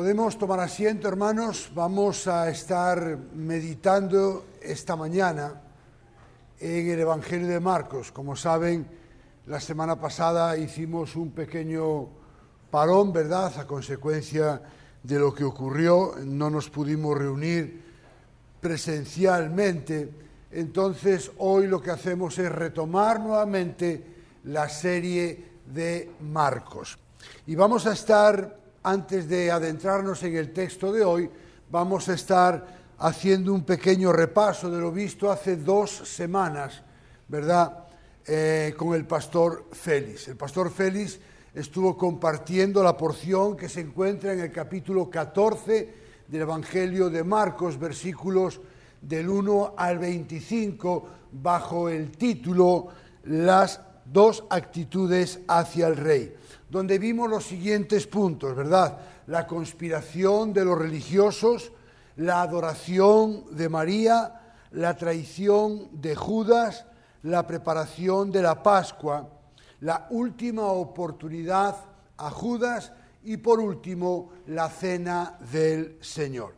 Podemos tomar asiento, hermanos. Vamos a estar meditando esta mañana en el Evangelio de Marcos. Como saben, la semana pasada hicimos un pequeño parón, ¿verdad? A consecuencia de lo que ocurrió, no nos pudimos reunir presencialmente. Entonces, hoy lo que hacemos es retomar nuevamente la serie de Marcos. Y vamos a estar antes de adentrarnos en el texto de hoy, vamos a estar haciendo un pequeño repaso de lo visto hace dos semanas, ¿verdad? Eh, con el pastor Félix. El pastor Félix estuvo compartiendo la porción que se encuentra en el capítulo 14 del Evangelio de Marcos, versículos del 1 al 25, bajo el título Las dos actitudes hacia el rey donde vimos los siguientes puntos, ¿verdad? La conspiración de los religiosos, la adoración de María, la traición de Judas, la preparación de la Pascua, la última oportunidad a Judas y por último la cena del Señor.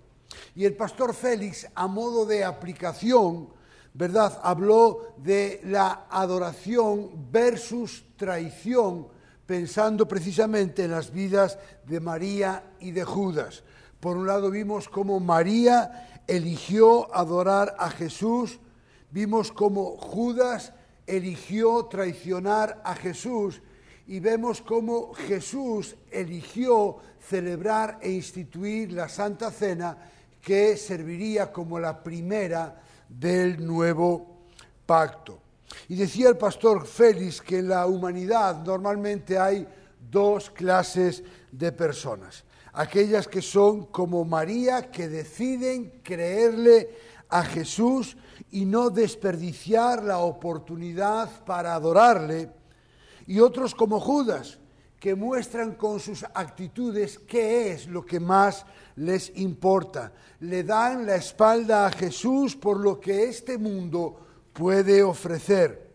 Y el pastor Félix, a modo de aplicación, ¿verdad? Habló de la adoración versus traición pensando precisamente en las vidas de María y de Judas. Por un lado vimos cómo María eligió adorar a Jesús, vimos cómo Judas eligió traicionar a Jesús y vemos cómo Jesús eligió celebrar e instituir la Santa Cena que serviría como la primera del nuevo pacto. Y decía el pastor Félix que en la humanidad normalmente hay dos clases de personas. Aquellas que son como María, que deciden creerle a Jesús y no desperdiciar la oportunidad para adorarle. Y otros como Judas, que muestran con sus actitudes qué es lo que más les importa. Le dan la espalda a Jesús por lo que este mundo puede ofrecer.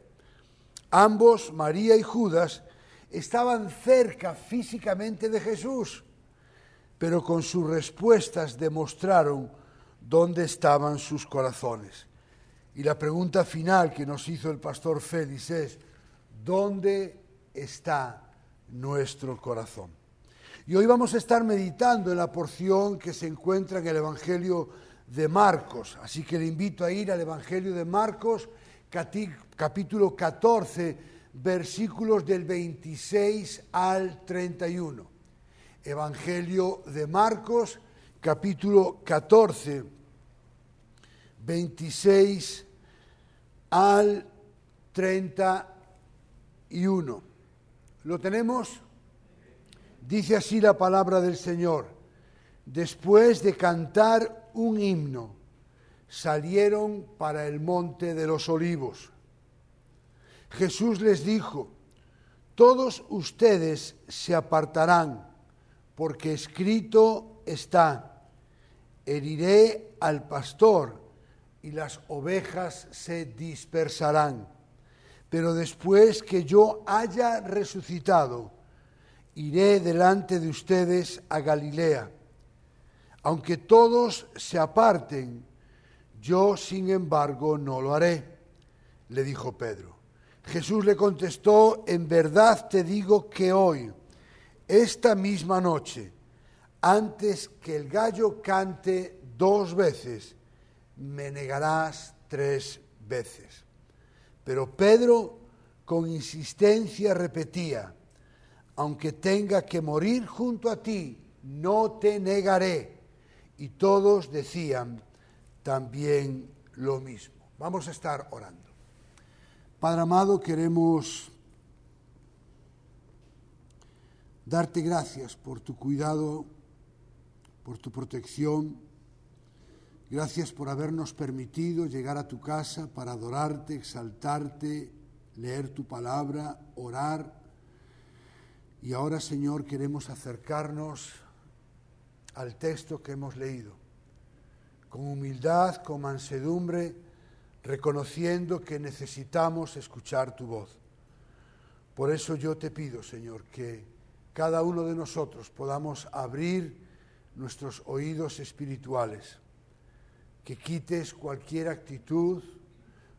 Ambos, María y Judas, estaban cerca físicamente de Jesús, pero con sus respuestas demostraron dónde estaban sus corazones. Y la pregunta final que nos hizo el pastor Félix es, ¿dónde está nuestro corazón? Y hoy vamos a estar meditando en la porción que se encuentra en el Evangelio de Marcos. Así que le invito a ir al Evangelio de Marcos, capítulo 14, versículos del 26 al 31. Evangelio de Marcos, capítulo 14, 26 al 31. ¿Lo tenemos? Dice así la palabra del Señor. Después de cantar un himno, salieron para el monte de los olivos. Jesús les dijo, todos ustedes se apartarán, porque escrito está, heriré al pastor y las ovejas se dispersarán. Pero después que yo haya resucitado, iré delante de ustedes a Galilea aunque todos se aparten, yo sin embargo no lo haré, le dijo Pedro. Jesús le contestó, en verdad te digo que hoy, esta misma noche, antes que el gallo cante dos veces, me negarás tres veces. Pero Pedro con insistencia repetía, aunque tenga que morir junto a ti, no te negaré y todos decían también lo mismo. Vamos a estar orando. Padre amado, queremos darte gracias por tu cuidado, por tu protección. Gracias por habernos permitido llegar a tu casa para adorarte, exaltarte, leer tu palabra, orar. Y ahora, Señor, queremos acercarnos al texto que hemos leído, con humildad, con mansedumbre, reconociendo que necesitamos escuchar tu voz. Por eso yo te pido, Señor, que cada uno de nosotros podamos abrir nuestros oídos espirituales, que quites cualquier actitud,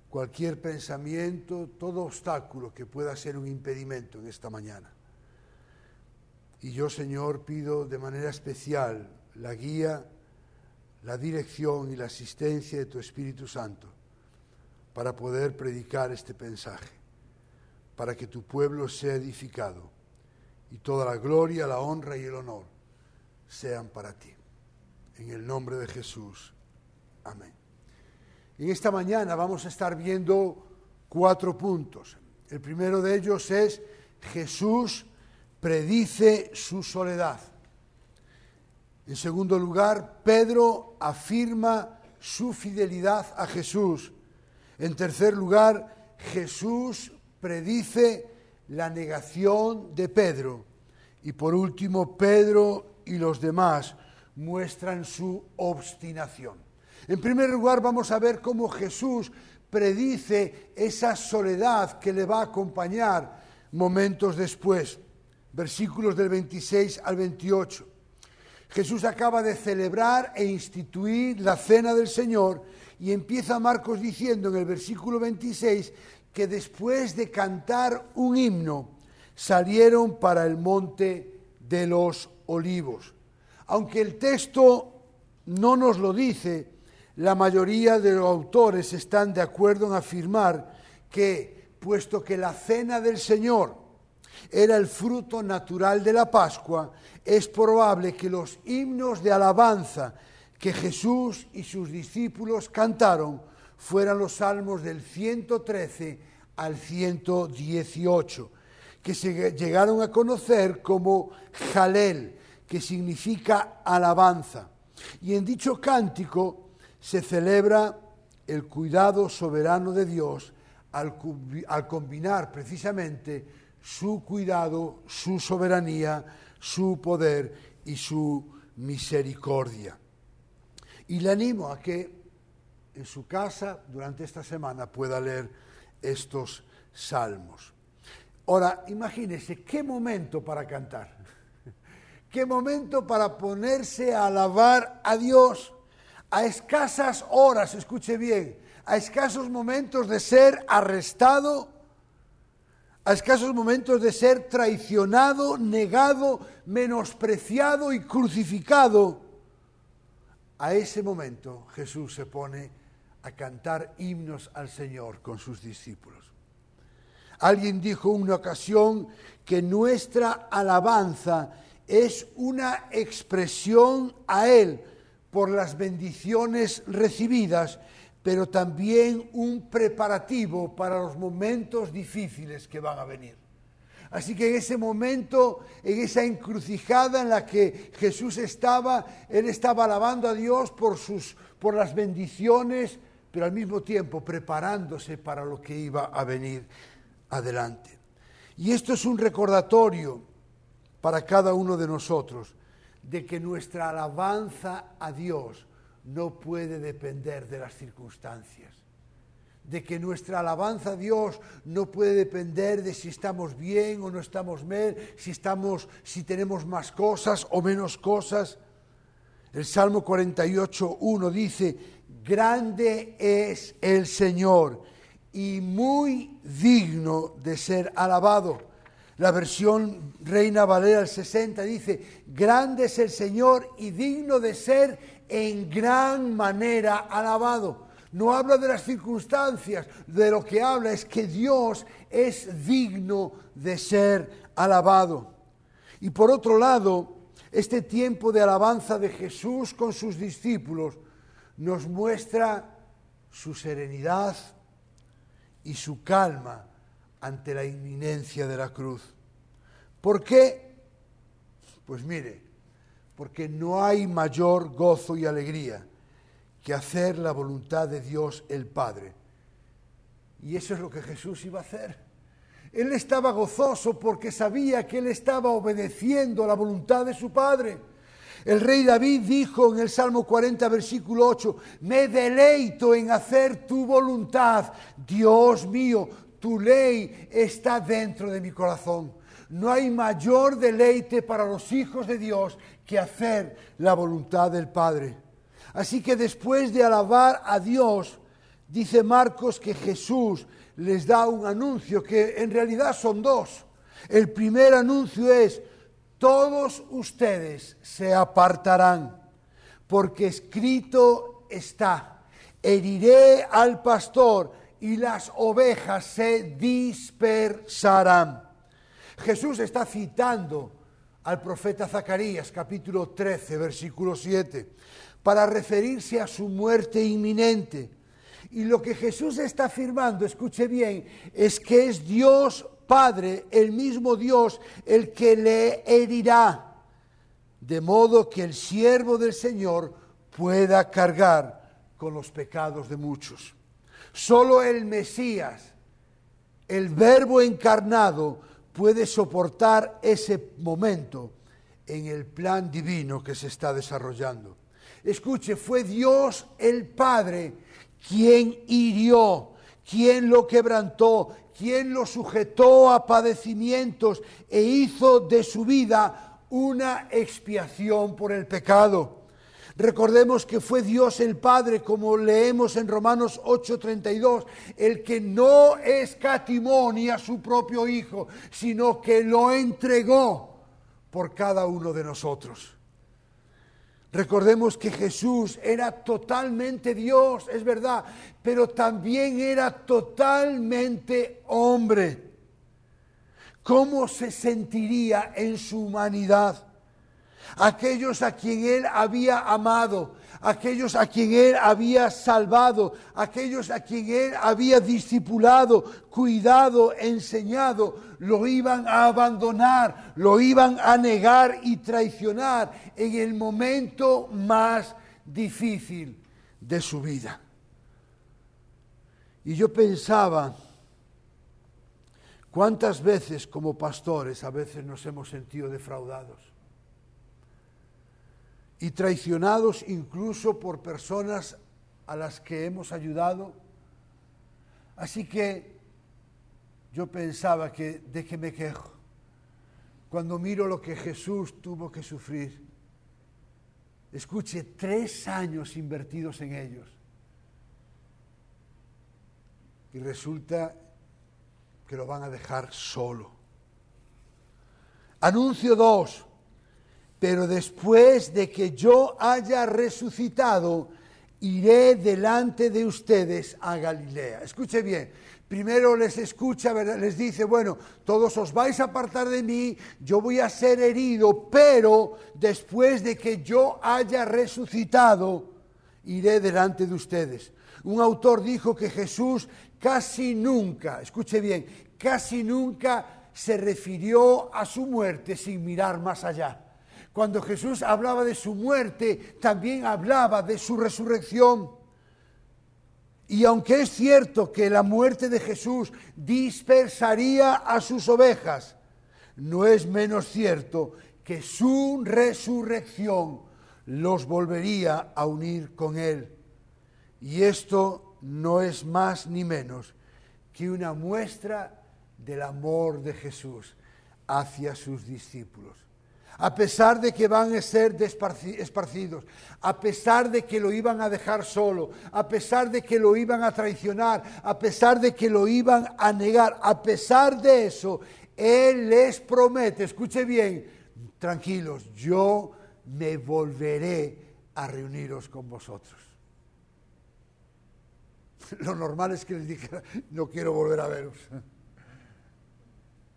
cualquier pensamiento, todo obstáculo que pueda ser un impedimento en esta mañana. Y yo, Señor, pido de manera especial la guía, la dirección y la asistencia de tu Espíritu Santo para poder predicar este mensaje, para que tu pueblo sea edificado y toda la gloria, la honra y el honor sean para ti. En el nombre de Jesús. Amén. En esta mañana vamos a estar viendo cuatro puntos. El primero de ellos es Jesús predice su soledad. En segundo lugar, Pedro afirma su fidelidad a Jesús. En tercer lugar, Jesús predice la negación de Pedro. Y por último, Pedro y los demás muestran su obstinación. En primer lugar, vamos a ver cómo Jesús predice esa soledad que le va a acompañar momentos después. Versículos del 26 al 28. Jesús acaba de celebrar e instituir la cena del Señor y empieza Marcos diciendo en el versículo 26 que después de cantar un himno salieron para el monte de los olivos. Aunque el texto no nos lo dice, la mayoría de los autores están de acuerdo en afirmar que, puesto que la cena del Señor era el fruto natural de la Pascua, es probable que los himnos de alabanza que Jesús y sus discípulos cantaron fueran los salmos del 113 al 118, que se llegaron a conocer como Jalel, que significa alabanza. Y en dicho cántico se celebra el cuidado soberano de Dios al, al combinar precisamente su cuidado, su soberanía, su poder y su misericordia. Y le animo a que en su casa durante esta semana pueda leer estos salmos. Ahora, imagínese qué momento para cantar, qué momento para ponerse a alabar a Dios a escasas horas, escuche bien, a escasos momentos de ser arrestado, a escasos momentos de ser traicionado, negado, menospreciado y crucificado a ese momento Jesús se pone a cantar himnos al Señor con sus discípulos. Alguien dijo en una ocasión que nuestra alabanza es una expresión a Él por las bendiciones recibidas, pero también un preparativo para los momentos difíciles que van a venir. Así que en ese momento, en esa encrucijada en la que Jesús estaba, él estaba alabando a Dios por, sus, por las bendiciones, pero al mismo tiempo preparándose para lo que iba a venir adelante. Y esto es un recordatorio para cada uno de nosotros de que nuestra alabanza a Dios no puede depender de las circunstancias de que nuestra alabanza a Dios no puede depender de si estamos bien o no estamos mal, si estamos si tenemos más cosas o menos cosas. El Salmo 48:1 dice, "Grande es el Señor y muy digno de ser alabado." La versión Reina Valera del 60 dice, "Grande es el Señor y digno de ser en gran manera alabado." No habla de las circunstancias, de lo que habla es que Dios es digno de ser alabado. Y por otro lado, este tiempo de alabanza de Jesús con sus discípulos nos muestra su serenidad y su calma ante la inminencia de la cruz. ¿Por qué? Pues mire, porque no hay mayor gozo y alegría que hacer la voluntad de Dios el Padre. Y eso es lo que Jesús iba a hacer. Él estaba gozoso porque sabía que él estaba obedeciendo la voluntad de su Padre. El rey David dijo en el Salmo 40, versículo 8, me deleito en hacer tu voluntad, Dios mío, tu ley está dentro de mi corazón. No hay mayor deleite para los hijos de Dios que hacer la voluntad del Padre. Así que después de alabar a Dios, dice Marcos que Jesús les da un anuncio, que en realidad son dos. El primer anuncio es, todos ustedes se apartarán, porque escrito está, heriré al pastor y las ovejas se dispersarán. Jesús está citando al profeta Zacarías, capítulo 13, versículo 7, para referirse a su muerte inminente. Y lo que Jesús está afirmando, escuche bien, es que es Dios Padre, el mismo Dios, el que le herirá, de modo que el siervo del Señor pueda cargar con los pecados de muchos. Solo el Mesías, el Verbo encarnado, puede soportar ese momento en el plan divino que se está desarrollando. Escuche, fue Dios el Padre quien hirió, quien lo quebrantó, quien lo sujetó a padecimientos e hizo de su vida una expiación por el pecado. Recordemos que fue Dios el Padre, como leemos en Romanos 8:32, el que no escatimó ni a su propio Hijo, sino que lo entregó por cada uno de nosotros. Recordemos que Jesús era totalmente Dios, es verdad, pero también era totalmente hombre. ¿Cómo se sentiría en su humanidad? Aquellos a quien Él había amado, aquellos a quien Él había salvado, aquellos a quien Él había discipulado, cuidado, enseñado, lo iban a abandonar, lo iban a negar y traicionar en el momento más difícil de su vida. Y yo pensaba, ¿cuántas veces como pastores a veces nos hemos sentido defraudados? Y traicionados incluso por personas a las que hemos ayudado. Así que yo pensaba que de qué me quejo cuando miro lo que Jesús tuvo que sufrir. Escuche, tres años invertidos en ellos. Y resulta que lo van a dejar solo. Anuncio dos pero después de que yo haya resucitado, iré delante de ustedes a Galilea. Escuche bien, primero les escucha, les dice, bueno, todos os vais a apartar de mí, yo voy a ser herido, pero después de que yo haya resucitado, iré delante de ustedes. Un autor dijo que Jesús casi nunca, escuche bien, casi nunca se refirió a su muerte sin mirar más allá. Cuando Jesús hablaba de su muerte, también hablaba de su resurrección. Y aunque es cierto que la muerte de Jesús dispersaría a sus ovejas, no es menos cierto que su resurrección los volvería a unir con Él. Y esto no es más ni menos que una muestra del amor de Jesús hacia sus discípulos a pesar de que van a ser esparcidos, a pesar de que lo iban a dejar solo, a pesar de que lo iban a traicionar, a pesar de que lo iban a negar, a pesar de eso, Él les promete, escuche bien, tranquilos, yo me volveré a reuniros con vosotros. Lo normal es que les dijera, no quiero volver a veros.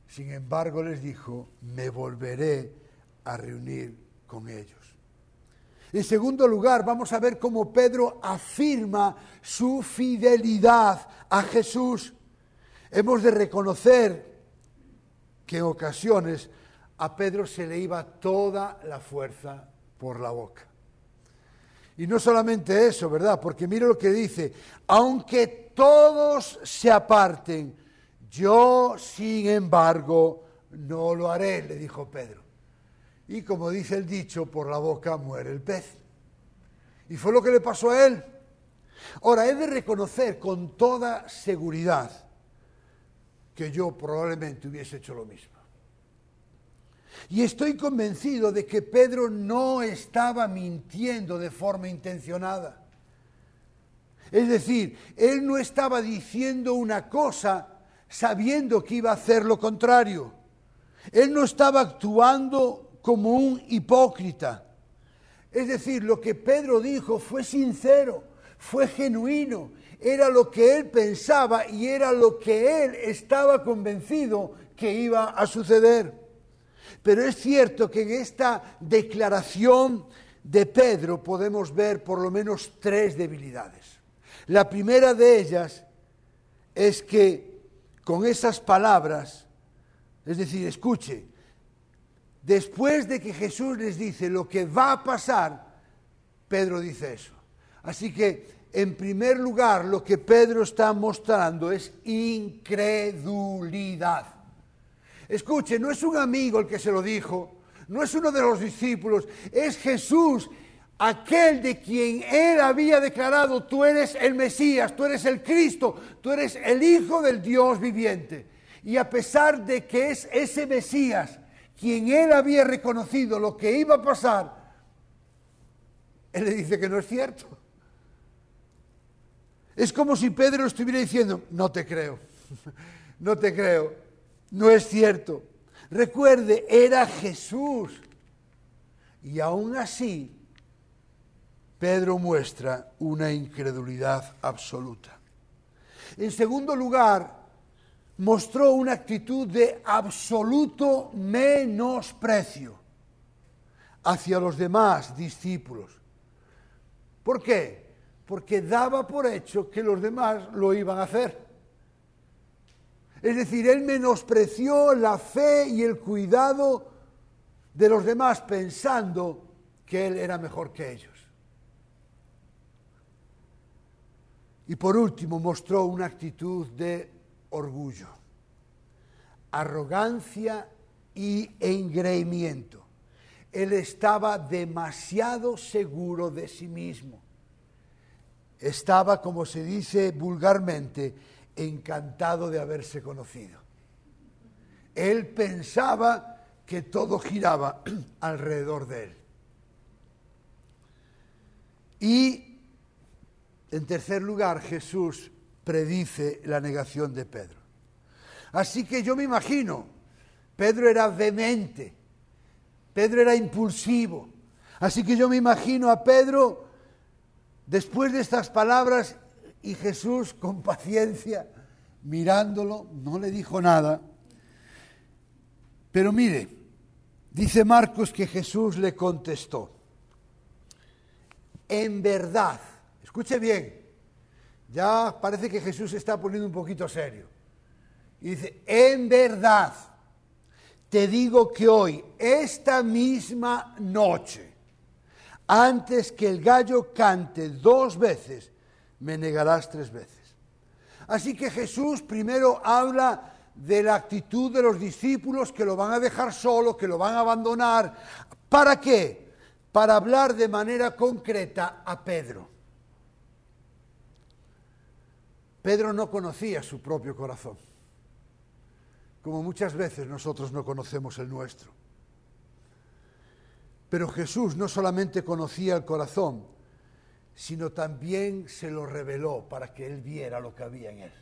Sin embargo, les dijo, me volveré a reunir con ellos. En segundo lugar, vamos a ver cómo Pedro afirma su fidelidad a Jesús. Hemos de reconocer que en ocasiones a Pedro se le iba toda la fuerza por la boca. Y no solamente eso, ¿verdad? Porque mire lo que dice, aunque todos se aparten, yo sin embargo no lo haré, le dijo Pedro. Y como dice el dicho, por la boca muere el pez. Y fue lo que le pasó a él. Ahora, he de reconocer con toda seguridad que yo probablemente hubiese hecho lo mismo. Y estoy convencido de que Pedro no estaba mintiendo de forma intencionada. Es decir, él no estaba diciendo una cosa sabiendo que iba a hacer lo contrario. Él no estaba actuando como un hipócrita. Es decir, lo que Pedro dijo fue sincero, fue genuino, era lo que él pensaba y era lo que él estaba convencido que iba a suceder. Pero es cierto que en esta declaración de Pedro podemos ver por lo menos tres debilidades. La primera de ellas es que con esas palabras, es decir, escuche, después de que Jesús les dice lo que va a pasar, Pedro dice eso. Así que, en primer lugar, lo que Pedro está mostrando es incredulidad. Escuche, no es un amigo el que se lo dijo, no es uno de los discípulos, es Jesús aquel de quien él había declarado, tú eres el Mesías, tú eres el Cristo, tú eres el Hijo del Dios viviente. Y a pesar de que es ese Mesías quien él había reconocido lo que iba a pasar, él le dice que no es cierto. Es como si Pedro estuviera diciendo, no te creo, no te creo, no es cierto. Recuerde, era Jesús. Y aún así, Pedro muestra una incredulidad absoluta. En segundo lugar, mostró una actitud de absoluto menosprecio hacia los demás discípulos. ¿Por qué? Porque daba por hecho que los demás lo iban a hacer. Es decir, él menospreció la fe y el cuidado de los demás pensando que él era mejor que ellos. Y por último mostró una actitud de orgullo, arrogancia y engreimiento. Él estaba demasiado seguro de sí mismo. Estaba, como se dice vulgarmente, encantado de haberse conocido. Él pensaba que todo giraba alrededor de él. Y en tercer lugar, Jesús predice la negación de Pedro. Así que yo me imagino, Pedro era vehemente, Pedro era impulsivo. Así que yo me imagino a Pedro, después de estas palabras, y Jesús con paciencia, mirándolo, no le dijo nada. Pero mire, dice Marcos que Jesús le contestó, en verdad, Escuche bien, ya parece que Jesús se está poniendo un poquito serio. Y dice, en verdad, te digo que hoy, esta misma noche, antes que el gallo cante dos veces, me negarás tres veces. Así que Jesús primero habla de la actitud de los discípulos que lo van a dejar solo, que lo van a abandonar. ¿Para qué? Para hablar de manera concreta a Pedro. Pedro no conocía su propio corazón, como muchas veces nosotros no conocemos el nuestro. Pero Jesús no solamente conocía el corazón, sino también se lo reveló para que él viera lo que había en él.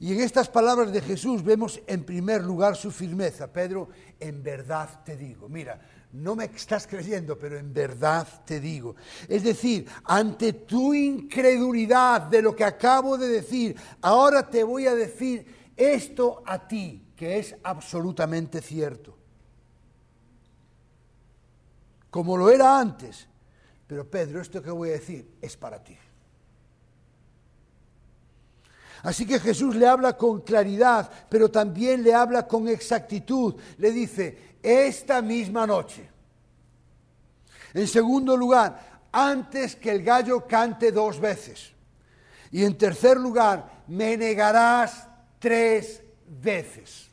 Y en estas palabras de Jesús vemos en primer lugar su firmeza. Pedro, en verdad te digo, mira, no me estás creyendo, pero en verdad te digo. Es decir, ante tu incredulidad de lo que acabo de decir, ahora te voy a decir esto a ti, que es absolutamente cierto. Como lo era antes. Pero Pedro, esto que voy a decir es para ti. Así que Jesús le habla con claridad, pero también le habla con exactitud. Le dice, esta misma noche. En segundo lugar, antes que el gallo cante dos veces. Y en tercer lugar, me negarás tres veces.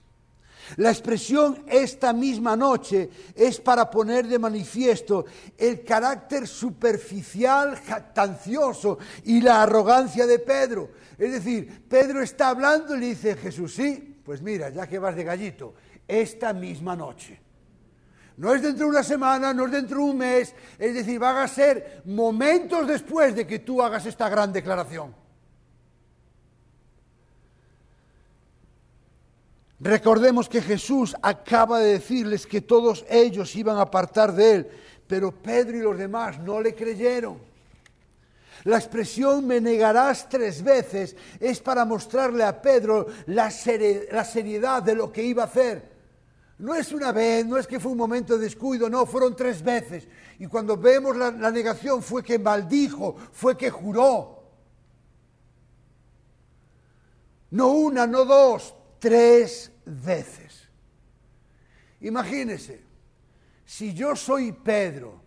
La expresión esta misma noche es para poner de manifiesto el carácter superficial, jactancioso y la arrogancia de Pedro. Es decir, Pedro está hablando y le dice Jesús, sí, pues mira, ya que vas de gallito, esta misma noche. No es dentro de una semana, no es dentro de un mes, es decir, van a ser momentos después de que tú hagas esta gran declaración. Recordemos que Jesús acaba de decirles que todos ellos iban a apartar de él, pero Pedro y los demás no le creyeron. La expresión me negarás tres veces es para mostrarle a Pedro la, seriedad de lo que iba a hacer. No es una vez, no es que fue un momento de descuido, no, fueron tres veces. Y cuando vemos la, negación fue que maldijo, fue que juró. No una, no dos, tres veces. Imagínese, si yo soy Pedro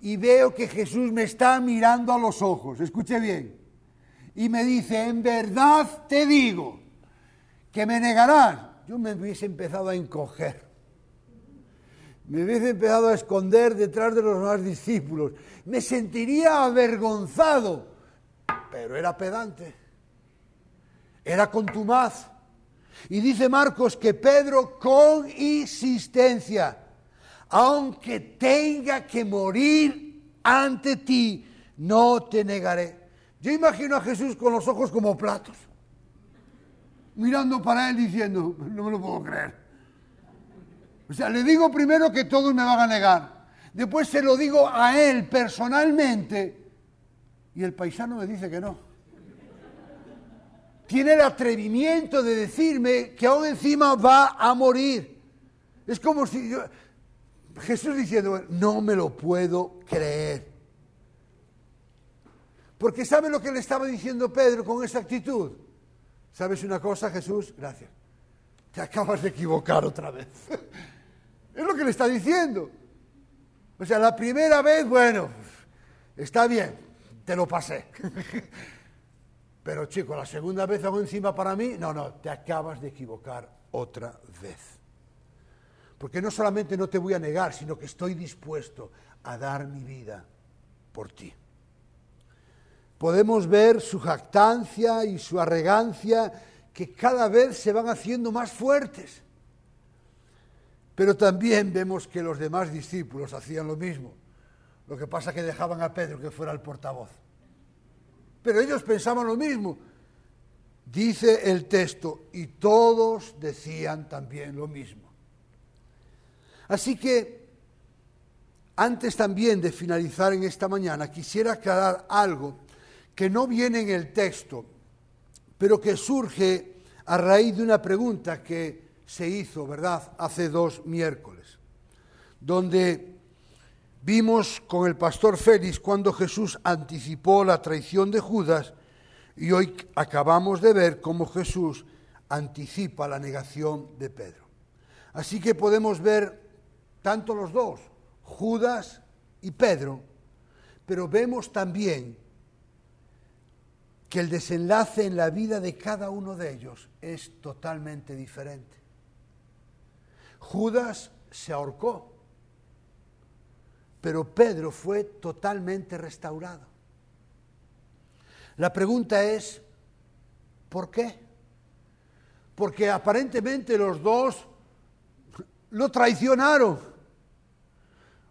y veo que Jesús me está mirando a los ojos, escuche bien, y me dice, en verdad te digo que me negarás, yo me hubiese empezado a encoger, me hubiese empezado a esconder detrás de los demás discípulos, me sentiría avergonzado, pero era pedante, era contumaz. Y dice Marcos que Pedro con insistencia, aunque tenga que morir ante ti, no te negaré. Yo imagino a Jesús con los ojos como platos, mirando para él diciendo, no me lo puedo creer. O sea, le digo primero que todos me van a negar, después se lo digo a él personalmente y el paisano me dice que no tiene el atrevimiento de decirme que aún encima va a morir. Es como si yo, Jesús diciendo, no me lo puedo creer. Porque ¿sabe lo que le estaba diciendo Pedro con esa actitud? ¿Sabes una cosa, Jesús? Gracias. Te acabas de equivocar otra vez. es lo que le está diciendo. O sea, la primera vez, bueno, está bien, te lo pasé. Pero chico, la segunda vez hago encima para mí, no, no, te acabas de equivocar otra vez. Porque no solamente no te voy a negar, sino que estoy dispuesto a dar mi vida por ti. Podemos ver su jactancia y su arrogancia que cada vez se van haciendo más fuertes. Pero también vemos que los demás discípulos hacían lo mismo. Lo que pasa es que dejaban a Pedro que fuera el portavoz. Pero ellos pensaban lo mismo. Dice el texto, y todos decían también lo mismo. Así que, antes también de finalizar en esta mañana, quisiera aclarar algo que no viene en el texto, pero que surge a raíz de una pregunta que se hizo, ¿verdad?, hace dos miércoles, donde Vimos con el pastor Félix cuando Jesús anticipó la traición de Judas y hoy acabamos de ver cómo Jesús anticipa la negación de Pedro. Así que podemos ver tanto los dos, Judas y Pedro, pero vemos también que el desenlace en la vida de cada uno de ellos es totalmente diferente. Judas se ahorcó pero Pedro fue totalmente restaurado. La pregunta es, ¿por qué? Porque aparentemente los dos lo traicionaron.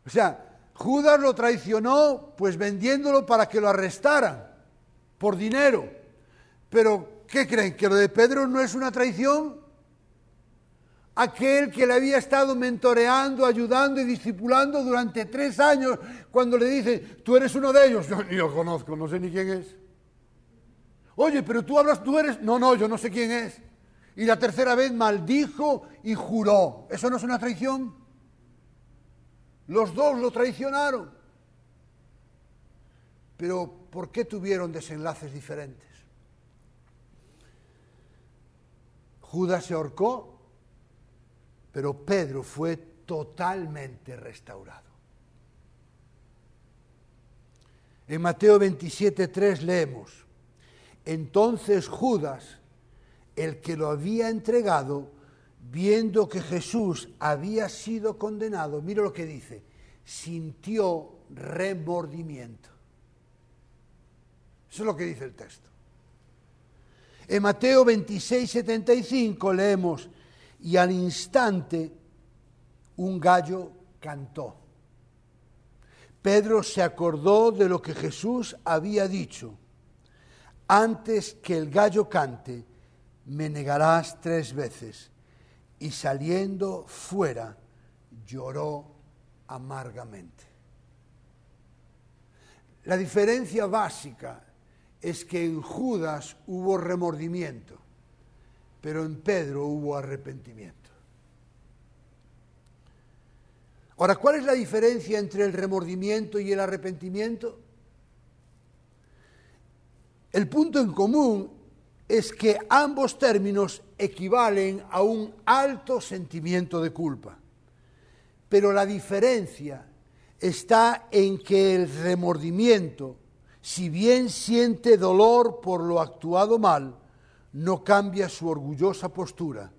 O sea, Judas lo traicionó pues vendiéndolo para que lo arrestaran por dinero. Pero, ¿qué creen? ¿Que lo de Pedro no es una traición? aquel que le había estado mentoreando, ayudando y discipulando durante tres años, cuando le dice, tú eres uno de ellos, yo ni lo conozco, no sé ni quién es. Oye, pero tú hablas, tú eres, no, no, yo no sé quién es. Y la tercera vez maldijo y juró. ¿Eso no es una traición? Los dos lo traicionaron. Pero ¿por qué tuvieron desenlaces diferentes? Judas se ahorcó pero Pedro fue totalmente restaurado. En Mateo 27.3 leemos, entonces Judas, el que lo había entregado, viendo que Jesús había sido condenado, mira lo que dice, sintió remordimiento. Eso es lo que dice el texto. En Mateo 26, 75 leemos, y al instante un gallo cantó. Pedro se acordó de lo que Jesús había dicho. Antes que el gallo cante, me negarás tres veces. Y saliendo fuera, lloró amargamente. La diferencia básica es que en Judas hubo remordimiento, pero en Pedro hubo arrepentimiento. Ahora, ¿cuál es la diferencia entre el remordimiento y el arrepentimiento? El punto en común es que ambos términos equivalen a un alto sentimiento de culpa. Pero la diferencia está en que el remordimiento, si bien siente dolor por lo actuado mal, no cambia su orgullosa postura.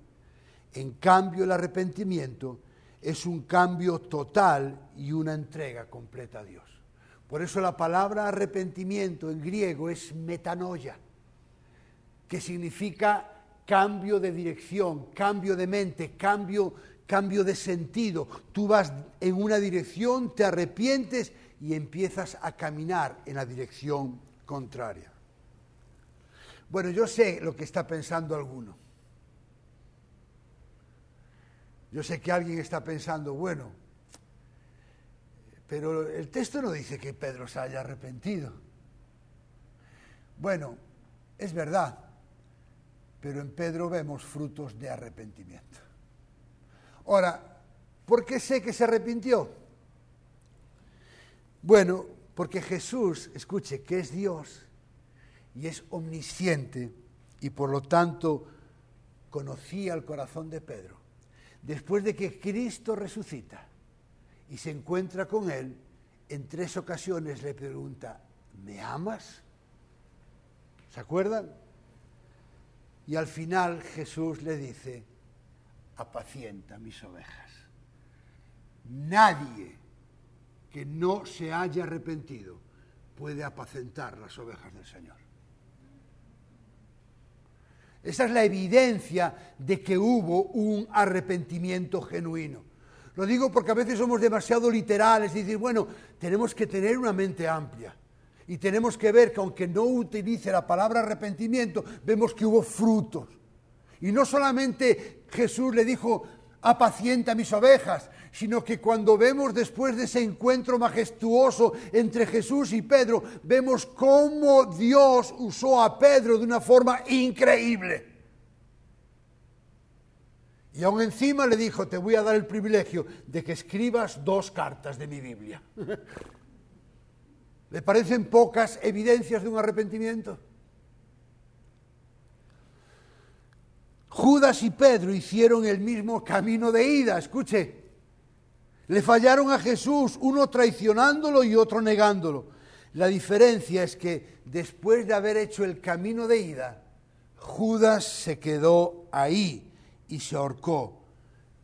En cambio, el arrepentimiento es un cambio total y una entrega completa a Dios. Por eso la palabra arrepentimiento en griego es metanoia, que significa cambio de dirección, cambio de mente, cambio, cambio de sentido. Tú vas en una dirección, te arrepientes y empiezas a caminar en la dirección contraria. Bueno, yo sé lo que está pensando alguno. Yo sé que alguien está pensando, bueno, pero el texto no dice que Pedro se haya arrepentido. Bueno, es verdad, pero en Pedro vemos frutos de arrepentimiento. Ahora, ¿por qué sé que se arrepintió? Bueno, porque Jesús, escuche, que es Dios y es omnisciente y por lo tanto conocía el corazón de Pedro después de que Cristo resucita y se encuentra con él, en tres ocasiones le pregunta, ¿me amas? ¿Se acuerdan? Y al final Jesús le dice, apacienta mis ovejas. Nadie que no se haya arrepentido puede apacentar las ovejas del Señor. Esa es la evidencia de que hubo un arrepentimiento genuino. Lo digo porque a veces somos demasiado literales y decir, bueno, tenemos que tener una mente amplia. Y tenemos que ver que aunque no utilice la palabra arrepentimiento, vemos que hubo frutos. Y no solamente Jesús le dijo, apacienta mis ovejas, sino que cuando vemos después de ese encuentro majestuoso entre Jesús y Pedro, vemos cómo Dios usó a Pedro de una forma increíble. Y aún encima le dijo, te voy a dar el privilegio de que escribas dos cartas de mi Biblia. ¿Le parecen pocas evidencias de un arrepentimiento? Judas y Pedro hicieron el mismo camino de ida, escuche. Le fallaron a Jesús, uno traicionándolo y otro negándolo. La diferencia es que después de haber hecho el camino de ida, Judas se quedó ahí y se ahorcó.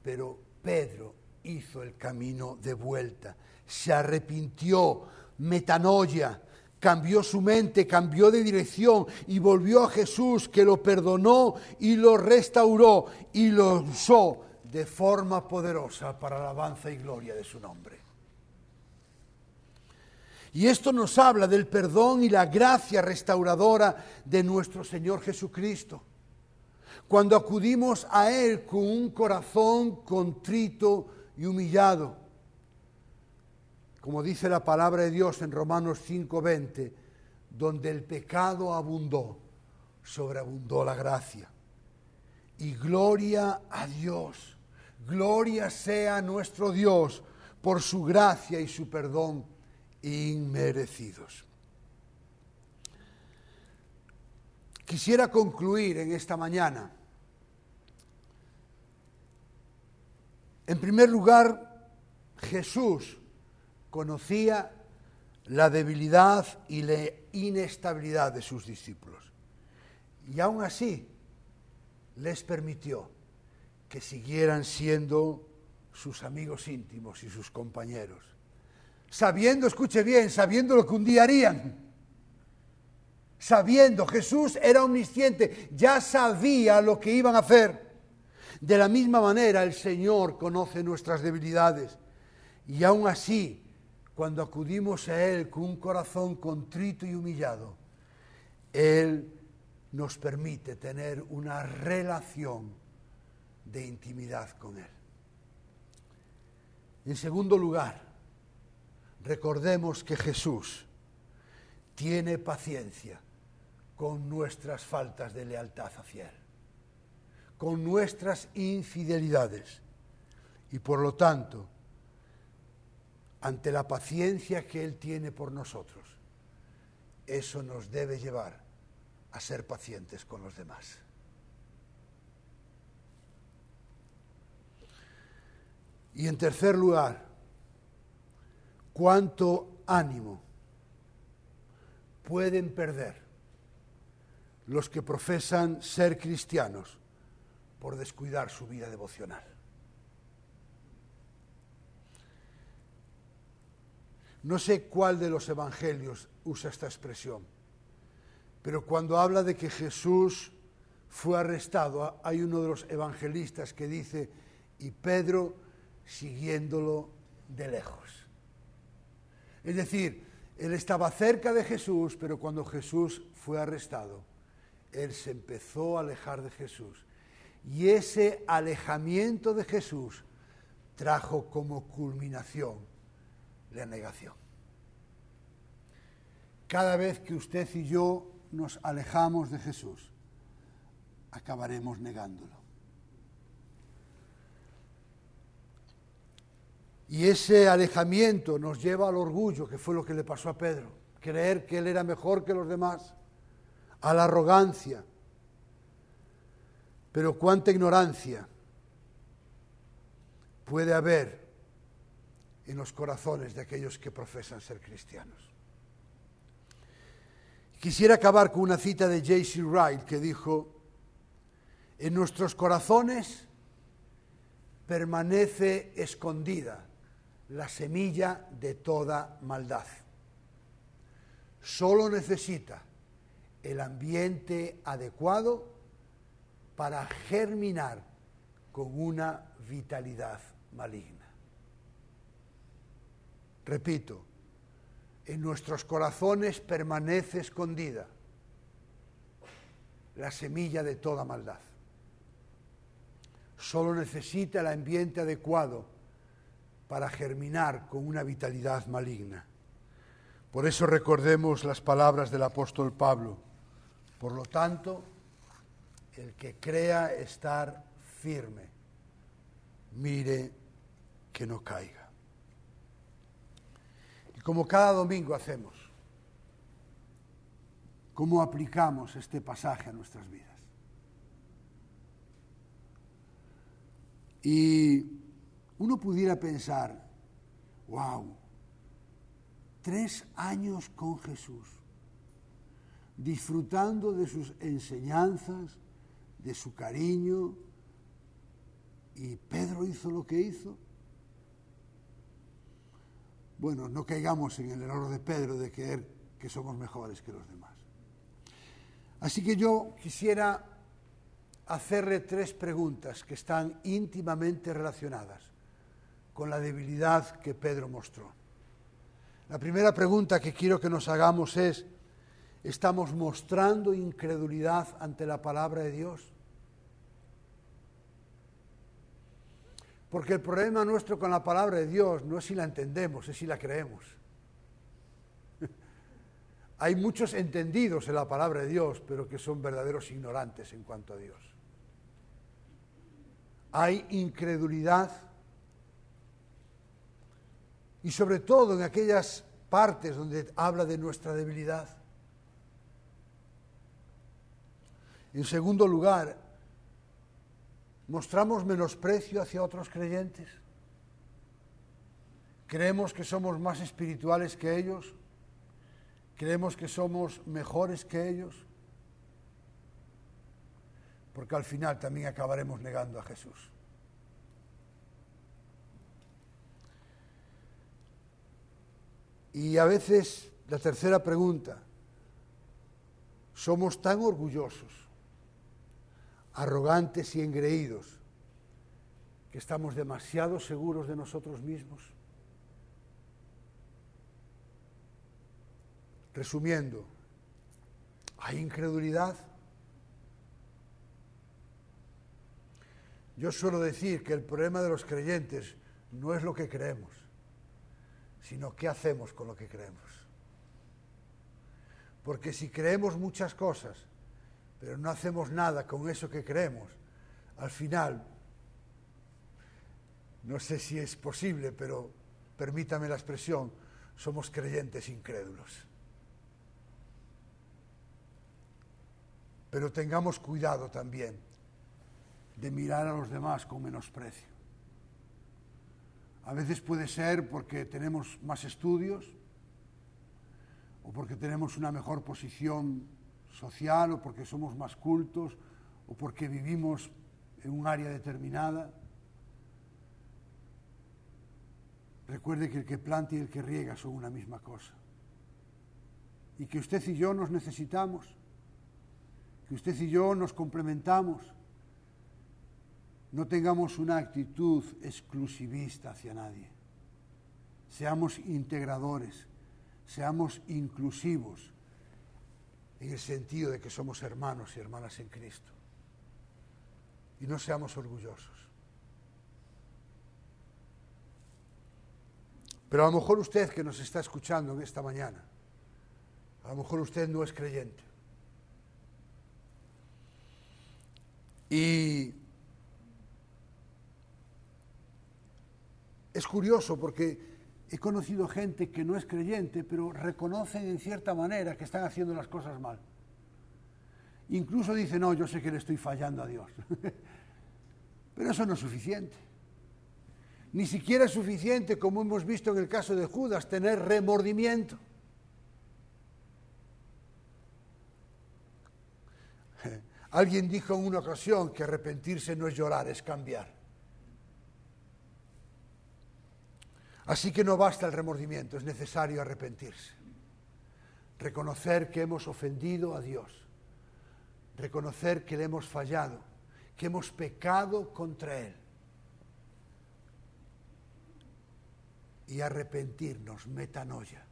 Pero Pedro hizo el camino de vuelta, se arrepintió, metanoia, cambió su mente, cambió de dirección y volvió a Jesús que lo perdonó y lo restauró y lo usó de forma poderosa para la alabanza y gloria de su nombre. Y esto nos habla del perdón y la gracia restauradora de nuestro Señor Jesucristo. Cuando acudimos a Él con un corazón contrito y humillado, como dice la palabra de Dios en Romanos 5:20, donde el pecado abundó, sobreabundó la gracia. Y gloria a Dios Gloria sea nuestro Dios por su gracia y su perdón inmerecidos. Quisiera concluir en esta mañana. En primer lugar, Jesús conocía la debilidad y la inestabilidad de sus discípulos. Y aún así les permitió que siguieran siendo sus amigos íntimos y sus compañeros. Sabiendo, escuche bien, sabiendo lo que un día harían. Sabiendo, Jesús era omnisciente, ya sabía lo que iban a hacer. De la misma manera el Señor conoce nuestras debilidades y aún así, cuando acudimos a Él con un corazón contrito y humillado, Él nos permite tener una relación de intimidad con Él. En segundo lugar, recordemos que Jesús tiene paciencia con nuestras faltas de lealtad hacia Él, con nuestras infidelidades. Y por lo tanto, ante la paciencia que Él tiene por nosotros, eso nos debe llevar a ser pacientes con los demás. Y en tercer lugar, cuánto ánimo pueden perder los que profesan ser cristianos por descuidar su vida devocional. No sé cuál de los evangelios usa esta expresión, pero cuando habla de que Jesús fue arrestado, hay uno de los evangelistas que dice, y Pedro siguiéndolo de lejos. Es decir, él estaba cerca de Jesús, pero cuando Jesús fue arrestado, él se empezó a alejar de Jesús. Y ese alejamiento de Jesús trajo como culminación la negación. Cada vez que usted y yo nos alejamos de Jesús, acabaremos negándolo. Y ese alejamiento nos lleva al orgullo, que fue lo que le pasó a Pedro, creer que él era mejor que los demás, a la arrogancia. Pero cuánta ignorancia puede haber en los corazones de aquellos que profesan ser cristianos. Quisiera acabar con una cita de J.C. Wright que dijo, en nuestros corazones permanece escondida la semilla de toda maldad. Solo necesita el ambiente adecuado para germinar con una vitalidad maligna. Repito, en nuestros corazones permanece escondida la semilla de toda maldad. Solo necesita el ambiente adecuado para germinar con una vitalidad maligna. Por eso recordemos las palabras del apóstol Pablo. Por lo tanto, el que crea estar firme, mire que no caiga. Como cada domingo hacemos, ¿cómo aplicamos este pasaje a nuestras vidas? Y uno pudiera pensar, wow, tres años con Jesús, disfrutando de sus enseñanzas, de su cariño, y Pedro hizo lo que hizo. Bueno, no caigamos en el error de Pedro de creer que somos mejores que los demás. Así que yo quisiera hacerle tres preguntas que están íntimamente relacionadas con la debilidad que Pedro mostró. La primera pregunta que quiero que nos hagamos es, ¿estamos mostrando incredulidad ante la palabra de Dios? Porque el problema nuestro con la palabra de Dios no es si la entendemos, es si la creemos. Hay muchos entendidos en la palabra de Dios, pero que son verdaderos ignorantes en cuanto a Dios. Hay incredulidad y sobre todo en aquellas partes donde habla de nuestra debilidad. En segundo lugar, mostramos menosprecio hacia otros creyentes. Creemos que somos más espirituales que ellos. Creemos que somos mejores que ellos. Porque al final también acabaremos negando a Jesús. Y a veces, la tercera pregunta, somos tan orgullosos, arrogantes y engreídos, que estamos demasiado seguros de nosotros mismos. Resumiendo, ¿hay incredulidad? Yo suelo decir que el problema de los creyentes no es lo que creemos, sino qué hacemos con lo que creemos. Porque si creemos muchas cosas, pero no hacemos nada con eso que creemos, al final, no sé si es posible, pero permítame la expresión, somos creyentes incrédulos. Pero tengamos cuidado también de mirar a los demás con menosprecio. A veces puede ser porque tenemos más estudios o porque tenemos una mejor posición social o porque somos más cultos o porque vivimos en un área determinada. Recuerde que el que planta y el que riega son una misma cosa. Y que usted y yo nos necesitamos, que usted y yo nos complementamos no tengamos una actitud exclusivista hacia nadie. Seamos integradores, seamos inclusivos en el sentido de que somos hermanos y hermanas en Cristo. Y no seamos orgullosos. Pero a lo mejor usted que nos está escuchando en esta mañana, a lo mejor usted no es creyente. Y Es curioso porque he conocido gente que no es creyente, pero reconocen en cierta manera que están haciendo las cosas mal. Incluso dicen, no, yo sé que le estoy fallando a Dios. pero eso no es suficiente. Ni siquiera es suficiente, como hemos visto en el caso de Judas, tener remordimiento. Alguien dijo en una ocasión que arrepentirse no es llorar, es cambiar. Así que no basta el remordimiento, es necesario arrepentirse. Reconocer que hemos ofendido a Dios. Reconocer que le hemos fallado, que hemos pecado contra Él. Y arrepentirnos, metanoia.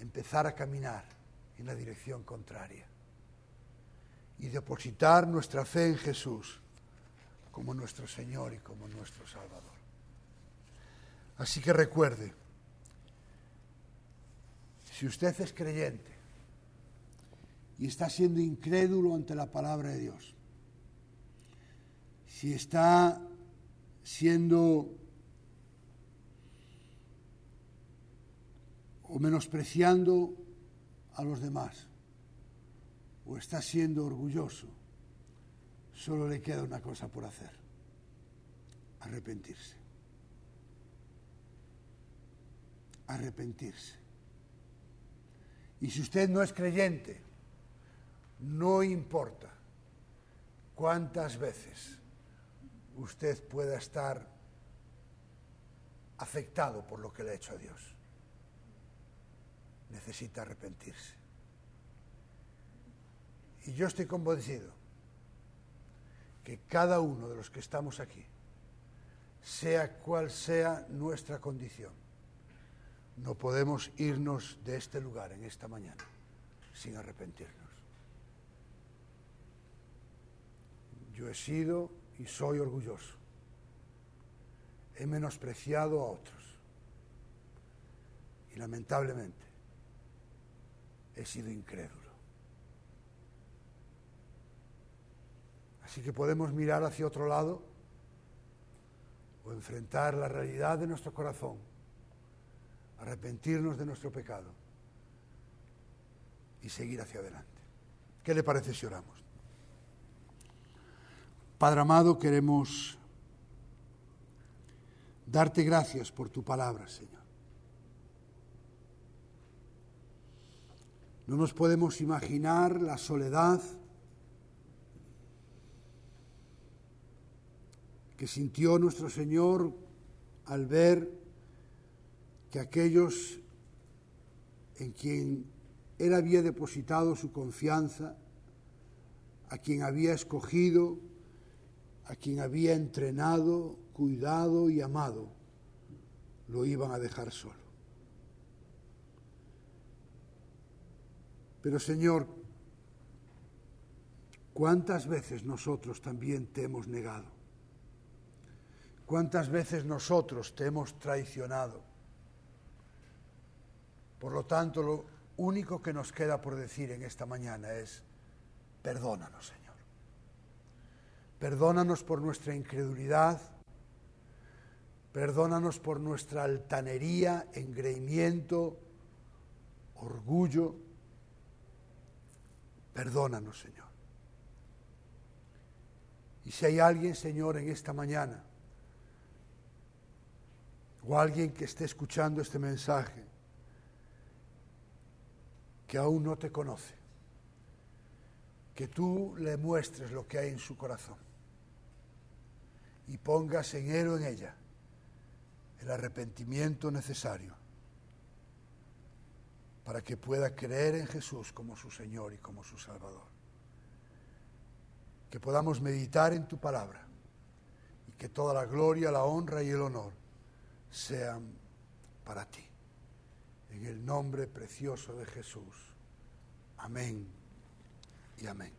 Empezar a caminar en la dirección contraria. Y depositar nuestra fe en Jesús como nuestro Señor y como nuestro Salvador. Así que recuerde, si usted es creyente y está siendo incrédulo ante la palabra de Dios, si está siendo o menospreciando a los demás, o está siendo orgulloso, solo le queda una cosa por hacer, arrepentirse. Arrepentirse. Y si usted no es creyente, no importa cuántas veces usted pueda estar afectado por lo que le ha hecho a Dios. Necesita arrepentirse. Y yo estoy convencido que cada uno de los que estamos aquí, sea cual sea nuestra condición, no podemos irnos de este lugar en esta mañana sin arrepentirnos. Yo he sido y soy orgulloso. He menospreciado a otros. Y lamentablemente he sido incrédulo. Así que podemos mirar hacia otro lado o enfrentar la realidad de nuestro corazón arrepentirnos de nuestro pecado y seguir hacia adelante. ¿Qué le parece si oramos? Padre amado, queremos darte gracias por tu palabra, Señor. No nos podemos imaginar la soledad que sintió nuestro Señor al ver que aquellos en quien Él había depositado su confianza, a quien había escogido, a quien había entrenado, cuidado y amado, lo iban a dejar solo. Pero Señor, ¿cuántas veces nosotros también te hemos negado? ¿Cuántas veces nosotros te hemos traicionado? Por lo tanto, lo único que nos queda por decir en esta mañana es, perdónanos, Señor. Perdónanos por nuestra incredulidad, perdónanos por nuestra altanería, engreimiento, orgullo. Perdónanos, Señor. Y si hay alguien, Señor, en esta mañana, o alguien que esté escuchando este mensaje, que aún no te conoce, que tú le muestres lo que hay en su corazón y pongas en él en ella el arrepentimiento necesario para que pueda creer en Jesús como su Señor y como su Salvador. Que podamos meditar en tu palabra y que toda la gloria, la honra y el honor sean para ti en el nombre precioso de Jesús. Amén y amén.